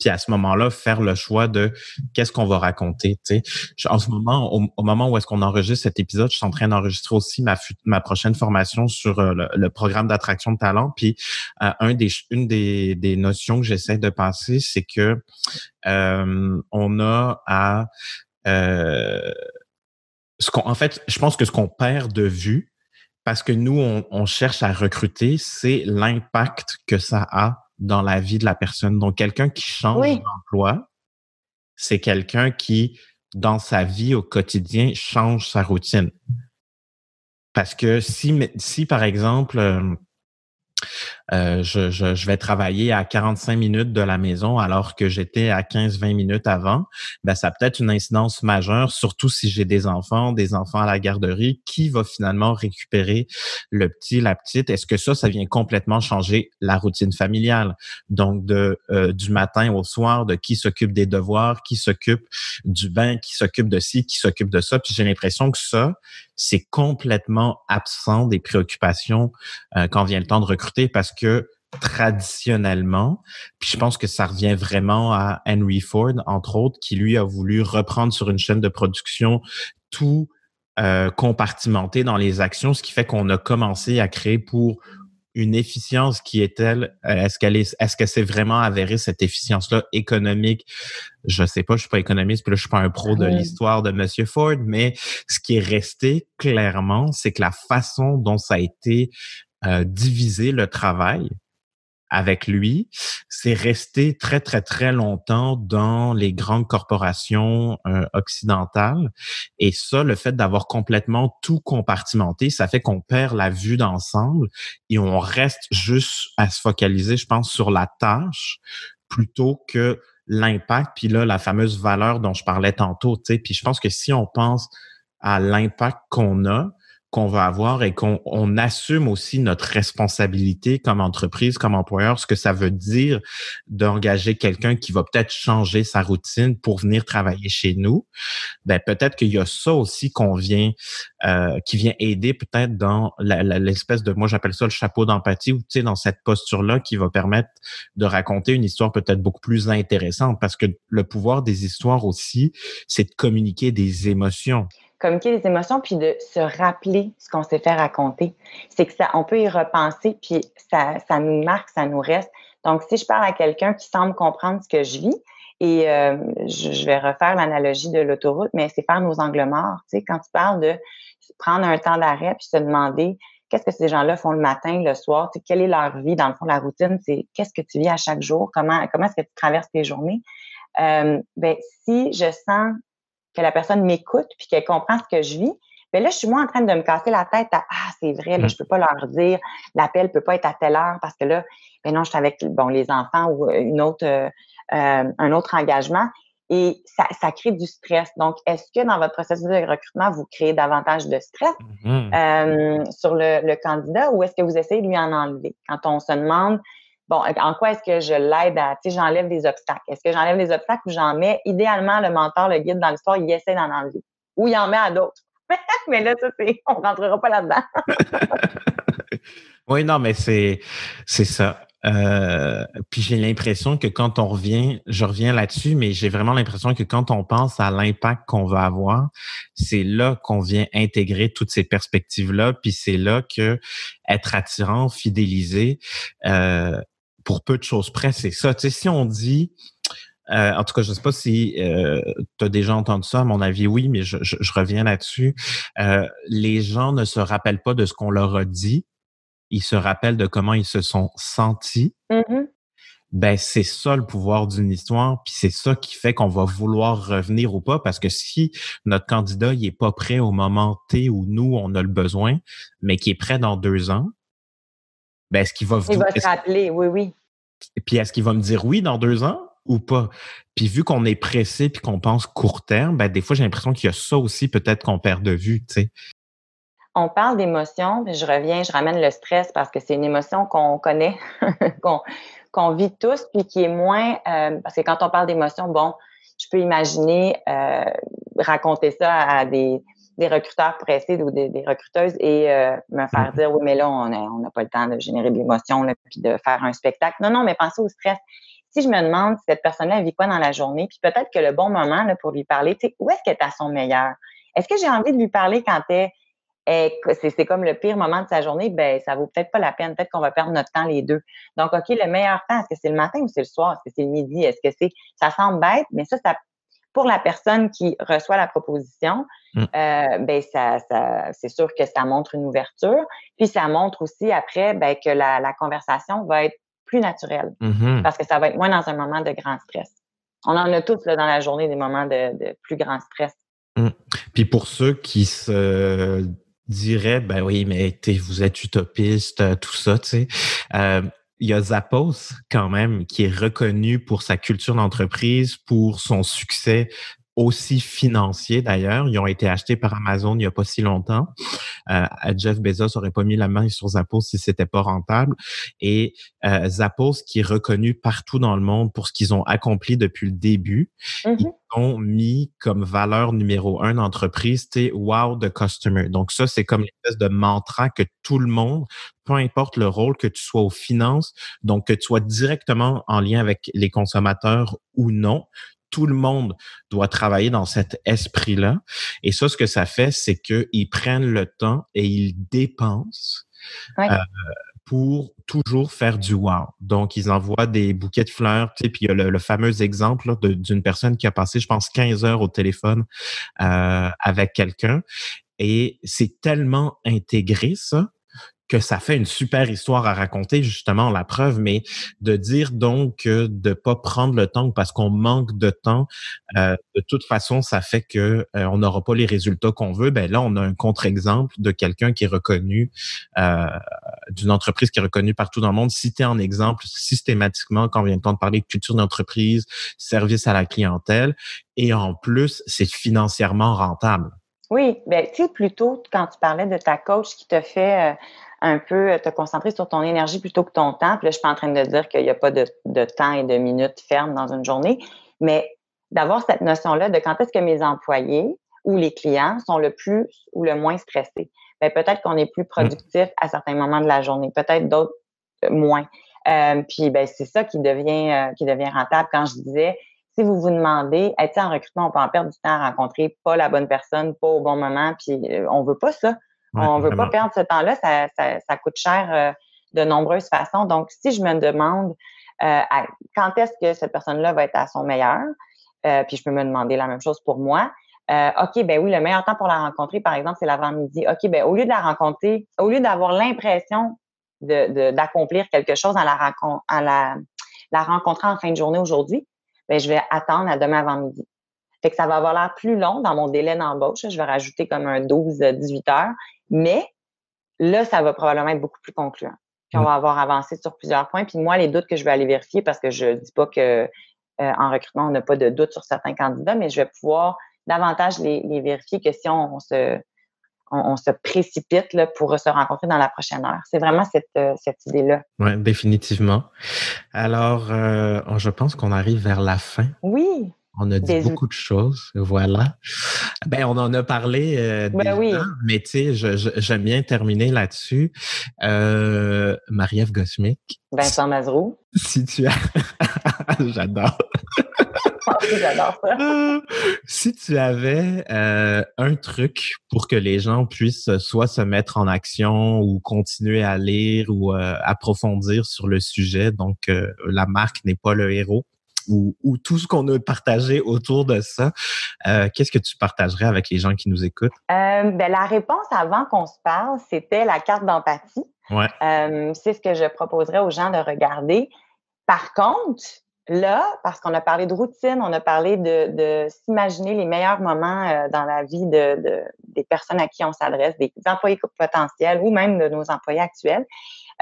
Puis à ce moment-là, faire le choix de qu'est-ce qu'on va raconter. En ce moment, au, moment où est-ce qu'on enregistre cet épisode, je suis en train d'enregistrer aussi ma ma prochaine formation sur euh, le, programme d'attraction de talent. Puis euh, des, une des, des notions que j'essaie de passer, c'est que euh, on a à euh, ce qu'on, en fait, je pense que ce qu'on perd de vue, parce que nous, on, cherche à recruter, c'est l'impact que ça a dans la vie de la personne. Donc, quelqu'un qui change d'emploi, c'est quelqu'un qui, dans sa vie au quotidien, change sa routine. Parce que si, si par exemple, euh, je, je, je, vais travailler à 45 minutes de la maison alors que j'étais à 15-20 minutes avant, ben ça peut être une incidence majeure, surtout si j'ai des enfants, des enfants à la garderie, qui va finalement récupérer le petit, la petite? Est-ce que ça, ça vient complètement changer la routine familiale? Donc, de euh, du matin au soir, de qui s'occupe des devoirs, qui s'occupe du bain, qui s'occupe de ci, qui s'occupe de ça. Puis j'ai l'impression que ça, c'est complètement absent des préoccupations euh, quand vient le temps de recruter parce que traditionnellement, puis je pense que ça revient vraiment à Henry Ford, entre autres, qui lui a voulu reprendre sur une chaîne de production tout euh, compartimenté dans les actions, ce qui fait qu'on a commencé à créer pour une efficience qui est telle, euh, est-ce qu'elle est, est-ce que c'est vraiment avéré cette efficience-là économique? Je sais pas, je suis pas économiste, puis là, je suis pas un pro de l'histoire de Monsieur Ford, mais ce qui est resté clairement, c'est que la façon dont ça a été euh, divisé le travail, avec lui, c'est resté très, très, très longtemps dans les grandes corporations euh, occidentales. Et ça, le fait d'avoir complètement tout compartimenté, ça fait qu'on perd la vue d'ensemble et on reste juste à se focaliser, je pense, sur la tâche plutôt que l'impact, puis là, la fameuse valeur dont je parlais tantôt, tu sais, puis je pense que si on pense à l'impact qu'on a, qu'on va avoir et qu'on on assume aussi notre responsabilité comme entreprise, comme employeur, ce que ça veut dire d'engager quelqu'un qui va peut-être changer sa routine pour venir travailler chez nous. Ben peut-être qu'il y a ça aussi qu'on vient, euh, qui vient aider peut-être dans l'espèce de, moi j'appelle ça le chapeau d'empathie, ou tu sais dans cette posture-là qui va permettre de raconter une histoire peut-être beaucoup plus intéressante, parce que le pouvoir des histoires aussi, c'est de communiquer des émotions communiquer les émotions puis de se rappeler ce qu'on s'est fait raconter. C'est que ça, on peut y repenser puis ça, ça nous marque, ça nous reste. Donc, si je parle à quelqu'un qui semble comprendre ce que je vis, et euh, je, vais refaire l'analogie de l'autoroute, mais c'est faire nos angles morts. Tu sais, quand tu parles de prendre un temps d'arrêt puis se demander qu'est-ce que ces gens-là font le matin, le soir, tu sais, quelle est leur vie, dans le fond, la routine, c'est qu'est-ce que tu vis à chaque jour, comment, comment est-ce que tu traverses tes journées? Euh, ben, si je sens que la personne m'écoute puis qu'elle comprend ce que je vis, mais ben là, je suis moins en train de me casser la tête à Ah, c'est vrai, là, mmh. je peux pas leur dire, l'appel peut pas être à telle heure parce que là, ben non, je suis avec bon, les enfants ou euh, une autre, euh, euh, un autre engagement. Et ça, ça crée du stress. Donc, est-ce que dans votre processus de recrutement, vous créez davantage de stress mmh. sur le, le, candidat ou est-ce que vous essayez de lui en enlever? Quand on se demande bon, en quoi est-ce que je l'aide à, tu sais, j'enlève des obstacles? Est-ce que j'enlève des obstacles ou j'en mets, idéalement, le mentor, le guide dans l'histoire, il essaie d'en enlever. Ou il en met à d'autres. [LAUGHS] mais là, ça, c'est, on rentrera pas là-dedans. [LAUGHS] oui, non, mais c'est, c'est ça. Euh, puis j'ai l'impression que quand on revient, je reviens là-dessus, mais j'ai vraiment l'impression que quand on pense à l'impact qu'on va avoir, c'est là qu'on vient intégrer toutes ces perspectives-là, puis c'est là que être attirant, fidélisé, euh, pour peu de choses près, c'est ça. Tu sais, si on dit, euh, en tout cas, je ne sais pas si euh, tu as déjà entendu ça, à mon avis, oui, mais je, reviens là-dessus. Euh, les gens ne se rappellent pas de ce qu'on leur a dit, ils se rappellent de comment ils se sont sentis. Mm-hmm. Ben, c'est ça le pouvoir d'une histoire, puis c'est ça qui fait qu'on va vouloir revenir ou pas, parce que si notre candidat il est pas prêt au moment T où nous on a le besoin, mais qui est prêt dans deux ans, ben, est-ce qu'il va... Il va se rappeler, oui, oui. Puis est-ce qu'il va me dire oui dans deux ans ou pas? Puis vu qu'on est pressé puis qu'on pense court terme, ben, des fois, j'ai l'impression qu'il y a ça aussi peut-être qu'on perd de vue, tu sais. On parle d'émotion, je reviens, je ramène le stress parce que c'est une émotion qu'on connaît, [LAUGHS] qu'on vit tous, puis qui est moins... Euh, parce que quand on parle d'émotion, bon, je peux imaginer euh, raconter ça à des des recruteurs pressés ou des, recruteuses et euh, me faire mm-hmm. dire oui mais là on n'a on pas le temps de générer de l'émotion puis de faire un spectacle non non mais pensez au stress si je me demande si cette personne-là vit quoi dans la journée puis peut-être que le bon moment là, pour lui parler tu sais où est-ce qu'elle est à son meilleur? Est-ce que j'ai envie de lui parler quand elle c'est comme le pire moment de sa journée, ben ça vaut peut-être pas la peine. Peut-être qu'on va perdre notre temps les deux. Donc, OK, le meilleur temps, est-ce que c'est le matin ou c'est le soir? Est-ce que c'est le midi? Est-ce que c'est. Ça semble bête, mais ça, ça pour la personne qui reçoit la proposition, mm. euh, ben ça, ça c'est sûr que ça montre une ouverture. Puis ça montre aussi après ben, que la, la, conversation va être plus naturelle mm-hmm. parce que ça va être moins dans un moment de grand stress. On en a tous là, dans la journée des moments de, de plus grand stress. Mm. Puis pour ceux qui se diraient, ben oui, mais vous êtes utopiste, tout ça, tu sais. Euh, il y a Zappos quand même qui est reconnu pour sa culture d'entreprise, pour son succès aussi financier d'ailleurs. Ils ont été achetés par Amazon il n'y a pas si longtemps. Euh, Jeff Bezos aurait pas mis la main sur Zappos si c'était pas rentable. Et euh, Zappos, qui est reconnu partout dans le monde pour ce qu'ils ont accompli depuis le début, ils mm-hmm. ont mis comme valeur numéro un d'entreprise, c'est wow the customer. Donc ça, c'est comme une espèce de mantra que tout le monde, peu importe le rôle que tu sois aux finances, donc que tu sois directement en lien avec les consommateurs ou non, tout le monde doit travailler dans cet esprit-là. Et ça, ce que ça fait, c'est qu'ils prennent le temps et ils dépensent euh, pour toujours faire du wow. Donc, ils envoient des bouquets de fleurs. Tu sais, puis il y a le, fameux exemple d'une personne qui a passé, je pense, 15 heures au téléphone euh, avec quelqu'un. Et c'est tellement intégré, ça, que ça fait une super histoire à raconter, justement, la preuve, mais de dire donc que de pas prendre le temps parce qu'on manque de temps, euh, de toute façon, ça fait que euh, on n'aura pas les résultats qu'on veut. Ben là, on a un contre-exemple de quelqu'un qui est reconnu euh, d'une entreprise qui est reconnue partout dans le monde, citer en exemple systématiquement quand on vient de temps de parler de culture d'entreprise, service à la clientèle, et en plus, c'est financièrement rentable. Oui, ben tu sais, plutôt quand tu parlais de ta coach qui te fait euh, un peu te concentrer sur ton énergie plutôt que ton temps, puis là, je suis pas en train de dire qu'il n'y a pas de, de temps et de minutes fermes dans une journée, mais d'avoir cette notion-là de quand est-ce que mes employés ou les clients sont le plus ou le moins stressés. Ben, peut-être qu'on est plus productif à certains moments de la journée, peut-être d'autres euh, moins. Euh, puis ben, c'est ça qui devient euh, qui devient rentable. Quand je disais, si vous vous demandez, être en recrutement, on peut en perdre du temps à rencontrer pas la bonne personne, pas au bon moment, puis on veut pas ça. on veut pas perdre ce temps-là, ça, ça, ça, coûte cher de nombreuses façons. Donc, si je me demande quand est-ce que cette personne-là va être à son meilleur, puis je peux me demander la même chose pour moi, euh, OK, ben oui, le meilleur temps pour la rencontrer, par exemple, c'est l'avant-midi. OK, ben au lieu de la rencontrer, au lieu d'avoir l'impression d'accomplir quelque chose en la, en la, la rencontrer en fin de journée aujourd'hui, ben je vais attendre à demain avant-midi. Fait que ça va avoir l'air plus long dans mon délai d'embauche. Je vais rajouter comme un 12-18 heures. Mais là, ça va probablement être beaucoup plus concluant. Puis on va avoir avancé sur plusieurs points. Puis moi, les doutes que je vais aller vérifier, parce que je dis pas que euh, en recrutement, on n'a pas de doute sur certains candidats, mais je vais pouvoir davantage les, vérifier que si on, se, on, se précipite là, pour se rencontrer dans la prochaine heure. C'est vraiment cette, euh, cette idée-là. Oui, définitivement. Alors, euh, je pense qu'on arrive vers la fin. Oui. On a dit beaucoup de choses, voilà. Ben, on en a parlé euh, ben oui. mais tu sais, j'aime bien terminer là-dessus. Euh, Marie-Ève Gosmic. Vincent Mazrou. Si tu as... [LAUGHS] [LAUGHS] J'adore. J'adore ça. Euh, [LAUGHS] si tu avais euh, un truc pour que les gens puissent soit se mettre en action ou continuer à lire ou euh, approfondir sur le sujet, donc la marque n'est pas le héros, ou, tout ce qu'on a partagé autour de ça, qu'est-ce que tu partagerais avec les gens qui nous écoutent? ben, la réponse avant qu'on se parle, c'était la carte d'empathie. Ouais. c'est ce que je proposerais aux gens de regarder. Par contre, là, parce qu'on a parlé de routine, on a parlé de, s'imaginer les meilleurs moments euh, dans la vie de, des personnes à qui on s'adresse, des employés potentiels ou même de nos employés actuels.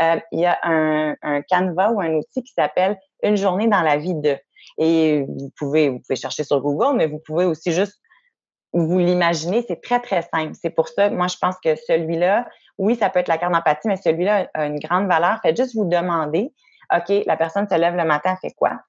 Euh, il y a un, un ou un outil qui s'appelle Une journée dans la vie de. Et vous pouvez, vous pouvez chercher sur Google, mais vous pouvez aussi juste vous l'imaginer. C'est très, très simple. C'est pour ça, moi, je pense que celui-là, oui, ça peut être la carte d'empathie, mais celui-là a une grande valeur. Faites juste vous demander, OK, la personne se lève le matin, fait quoi?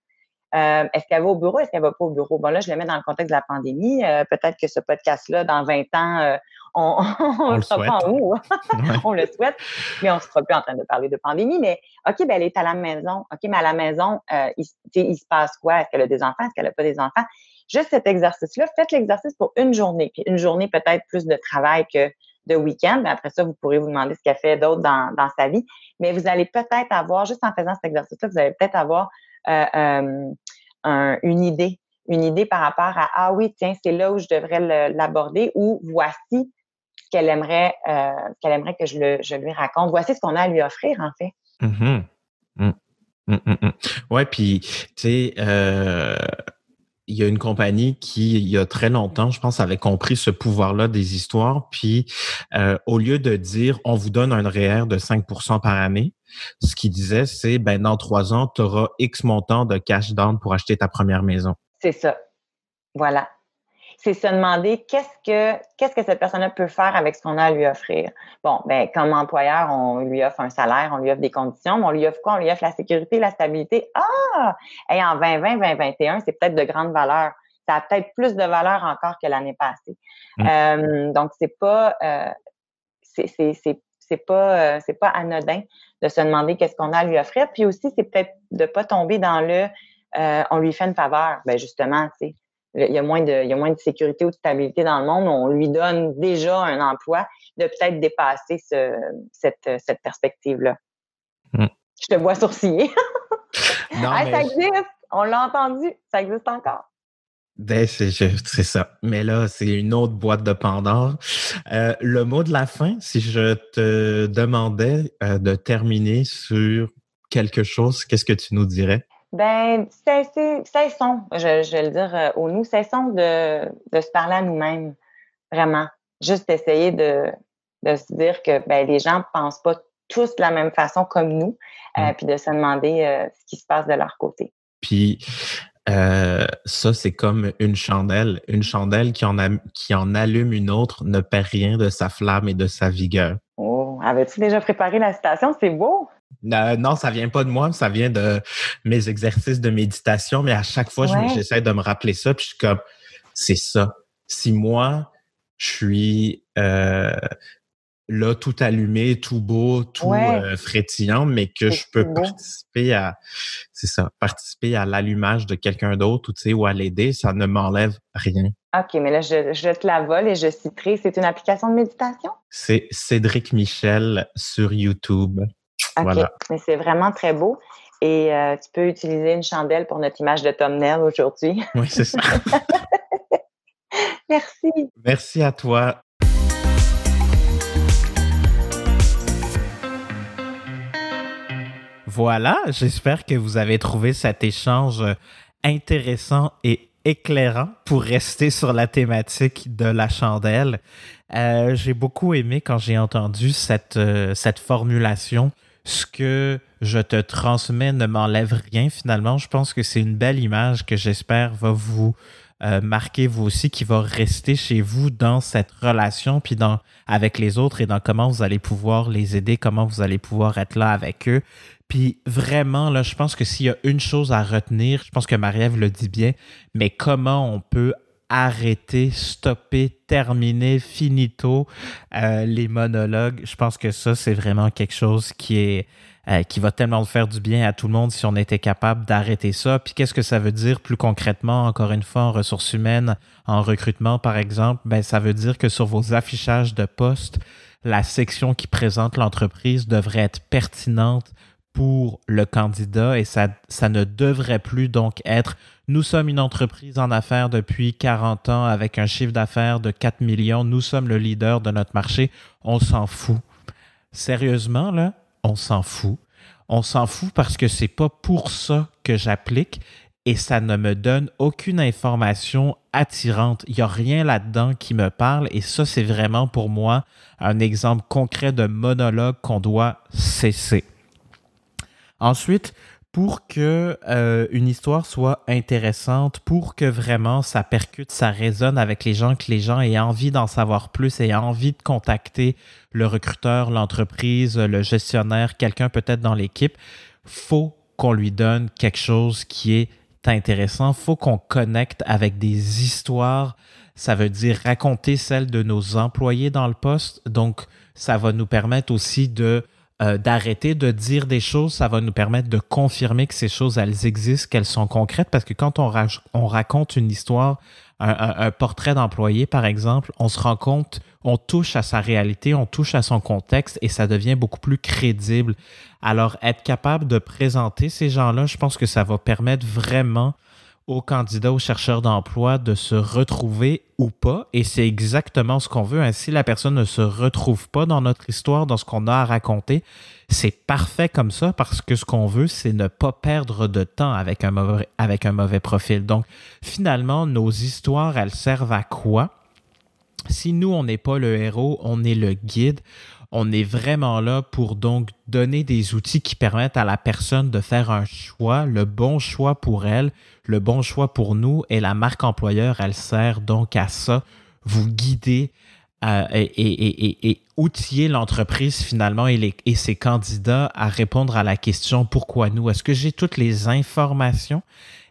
Euh, est-ce qu'elle va au bureau? Est-ce qu'elle va pas au bureau? Bon, là, je le mets dans le contexte de la pandémie. Euh, peut-être que ce podcast-là, dans 20 ans, euh, on, [LAUGHS] on, le sera pas en haut. [LAUGHS] on le souhaite, mais on ne sera plus en train de parler de pandémie. Mais OK, ben, elle est à la maison. OK, mais à la maison, il, il, se passe quoi? Est-ce qu'elle a des enfants? Est-ce qu'elle n'a pas des enfants? Juste cet exercice-là, faites l'exercice pour une journée. Puis une journée peut-être plus de travail que de week-end. Mais après ça, vous pourrez vous demander ce qu'elle fait d'autre dans, dans sa vie. Mais vous allez peut-être avoir, juste en faisant cet exercice-là, vous allez peut-être avoir euh, euh, une idée, une idée par rapport à ah oui tiens c'est là où je devrais l'aborder ou voici ce qu'elle aimerait euh, qu'elle aimerait que je, le, je lui raconte. Voici ce qu'on a à lui offrir en fait. Mm-hmm. Mm. Mm, mm, ouais, puis tu sais, il y a une compagnie qui, il y a très longtemps, je pense, avait compris ce pouvoir-là des histoires. Puis, euh, au lieu de dire on vous donne un REER de 5% par année, ce qu'il disait, c'est ben dans trois ans, tu auras X montant de cash down pour acheter ta première maison. C'est ça. Voilà c'est se demander qu'est-ce que qu'est-ce que cette personne-là peut faire avec ce qu'on a à lui offrir. Bon, ben comme employeur, on lui offre un salaire, on lui offre des conditions, mais on lui offre quoi? On lui offre la sécurité, la stabilité. Ah! Et en 2020, 2021, c'est peut-être de grande valeur. Ça a peut-être plus de valeur encore que l'année passée. Mm. Euh, donc, c'est pas euh, c'est pas euh, c'est pas anodin de se demander qu'est-ce qu'on a à lui offrir. Puis aussi, c'est peut-être de pas tomber dans le on lui fait une faveur. Ben justement, tu sais, il y a moins de, il y a moins de sécurité ou de stabilité dans le monde, on lui donne déjà un emploi, de peut-être dépasser ce, cette, cette perspective-là. Hmm. Je te vois sourciller. [LAUGHS] non, Ça existe, on l'a entendu, ça existe encore. Ben, c'est ça. Mais là, c'est une autre boîte de Pandore. Euh, le mot de la fin, si je te demandais euh, de terminer sur quelque chose, qu'est-ce que tu nous dirais? Ben, cessons, je, je vais le dire euh, au nous, cessons de, de se parler à nous-mêmes, vraiment. Juste essayer de, de se dire que ben, les gens pensent pas tous de la même façon comme nous, euh, puis de se demander euh, ce qui se passe de leur côté. Puis euh, ça, c'est comme une chandelle. Une chandelle qui en, qui en allume une autre ne perd rien de sa flamme et de sa vigueur. Oh, avais-tu déjà préparé la citation? C'est beau! Non, ça vient pas de moi, ça vient de mes exercices de méditation, mais à chaque fois, j'essaie de me rappeler ça, puis je suis comme, c'est ça. Si moi, je suis là tout allumé, tout beau, tout euh, frétillant, mais que je peux participer à, c'est ça, participer à l'allumage de quelqu'un d'autre ou, tu sais, ou à l'aider, ça ne m'enlève rien. OK, mais là, je, je, te la vole et je citerai, c'est une application de méditation? C'est Cédric Michel sur YouTube. OK, mais c'est vraiment très beau. Et euh, tu peux utiliser une chandelle pour notre image de thumbnail aujourd'hui. [LAUGHS] Oui, c'est ça. [LAUGHS] Merci. Merci à toi. Voilà, j'espère que vous avez trouvé cet échange intéressant et éclairant pour rester sur la thématique de la chandelle. Euh, j'ai beaucoup aimé quand j'ai entendu cette, euh, cette formulation. Ce que je te transmets ne m'enlève rien finalement. Je pense que c'est une belle image que j'espère va vous euh, marquer vous aussi, qui va rester chez vous dans cette relation, puis avec les autres et dans comment vous allez pouvoir les aider, comment vous allez pouvoir être là avec eux. Puis vraiment, là, je pense que s'il y a une chose à retenir, je pense que Marie-Ève le dit bien, mais comment on peut arrêter, stopper, terminer, finito euh, les monologues. Je pense que ça, c'est vraiment quelque chose qui est euh, qui va tellement faire du bien à tout le monde si on était capable d'arrêter ça. Puis qu'est-ce que ça veut dire plus concrètement, encore une fois, en ressources humaines, en recrutement, par exemple? Ben, ça veut dire que sur vos affichages de poste, la section qui présente l'entreprise devrait être pertinente pour le candidat et ça, ça ne devrait plus donc être nous sommes une entreprise en affaires depuis 40 ans avec un chiffre d'affaires de 4 millions, nous sommes le leader de notre marché, on s'en fout. Sérieusement, là, on s'en fout. On s'en fout parce que c'est pas pour ça que j'applique et ça ne me donne aucune information attirante. Il n'y a rien là-dedans qui me parle et ça, c'est vraiment pour moi un exemple concret de monologue qu'on doit cesser. Ensuite, pour que euh, une histoire soit intéressante, pour que vraiment ça percute, ça résonne avec les gens, que les gens aient envie d'en savoir plus, aient envie de contacter le recruteur, l'entreprise, le gestionnaire, quelqu'un peut-être dans l'équipe, faut qu'on lui donne quelque chose qui est intéressant. Faut qu'on connecte avec des histoires. Ça veut dire raconter celles de nos employés dans le poste. Donc, ça va nous permettre aussi de euh, d'arrêter de dire des choses, ça va nous permettre de confirmer que ces choses, elles existent, qu'elles sont concrètes, parce que quand on, on raconte une histoire, un, portrait d'employé, par exemple, on se rend compte, on touche à sa réalité, on touche à son contexte et ça devient beaucoup plus crédible. Alors, être capable de présenter ces gens-là, je pense que ça va permettre vraiment aux candidats, aux chercheurs d'emploi de se retrouver ou pas. Et c'est exactement ce qu'on veut. Ainsi, la personne ne se retrouve pas dans notre histoire, dans ce qu'on a à raconter. C'est parfait comme ça parce que ce qu'on veut, c'est ne pas perdre de temps avec un mauvais, avec un mauvais profil. Donc, finalement, nos histoires, elles servent à quoi? Si nous, on n'est pas le héros, on est le guide, on est vraiment là pour donc donner des outils qui permettent à la personne de faire un choix, le bon choix pour elle, le bon choix pour nous. Et la marque employeur, elle sert donc à ça, vous guider euh, et, outiller l'entreprise finalement et, et ses candidats à répondre à la question pourquoi nous? Est-ce que j'ai toutes les informations?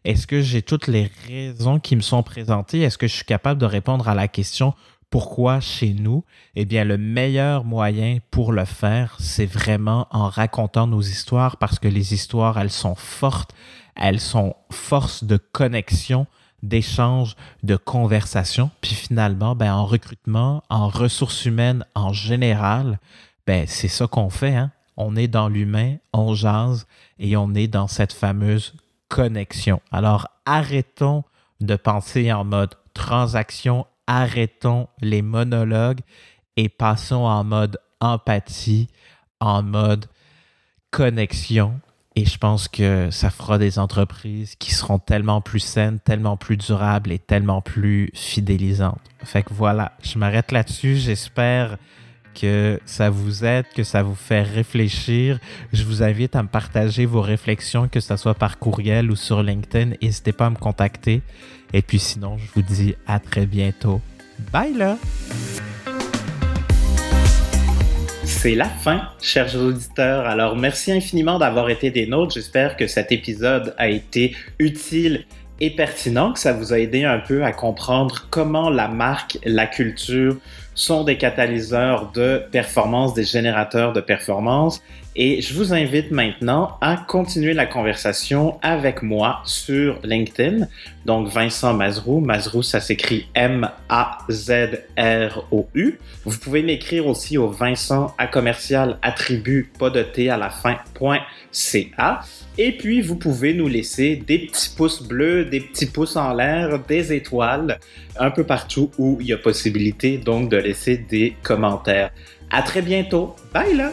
Est-ce que j'ai toutes les raisons qui me sont présentées? Est-ce que je suis capable de répondre à la question pourquoi chez nous? Eh bien, le meilleur moyen pour le faire, c'est vraiment en racontant nos histoires parce que les histoires, elles sont fortes, elles sont force de connexion, d'échange, de conversation. Puis finalement, ben, en recrutement, en ressources humaines en général, ben, c'est ça qu'on fait. Hein? On est dans l'humain, on jase et on est dans cette fameuse connexion. Alors, arrêtons de penser en mode transaction arrêtons les monologues et passons en mode empathie, en mode connexion. Et je pense que ça fera des entreprises qui seront tellement plus saines, tellement plus durables et tellement plus fidélisantes. Fait que voilà, je m'arrête là-dessus. J'espère que ça vous aide, que ça vous fait réfléchir. Je vous invite à me partager vos réflexions, que ce soit par courriel ou sur LinkedIn. N'hésitez pas à me contacter. Et puis sinon, je vous dis à très bientôt. Bye là! C'est la fin, chers auditeurs. Alors, merci infiniment d'avoir été des nôtres. J'espère que cet épisode a été utile et pertinent, que ça vous a aidé un peu à comprendre comment la marque, la culture sont des catalyseurs de performance, des générateurs de performance. Et je vous invite maintenant à continuer la conversation avec moi sur LinkedIn. Donc Vincent Mazrou, Mazrou ça s'écrit M-A-Z-R-O-U. Vous pouvez m'écrire aussi au Vincent à commercial attribut pas de T à la fin .ca. Et puis vous pouvez nous laisser des petits pouces bleus, des petits pouces en l'air, des étoiles un peu partout où il y a possibilité donc de laisser des commentaires. À très bientôt. Bye là!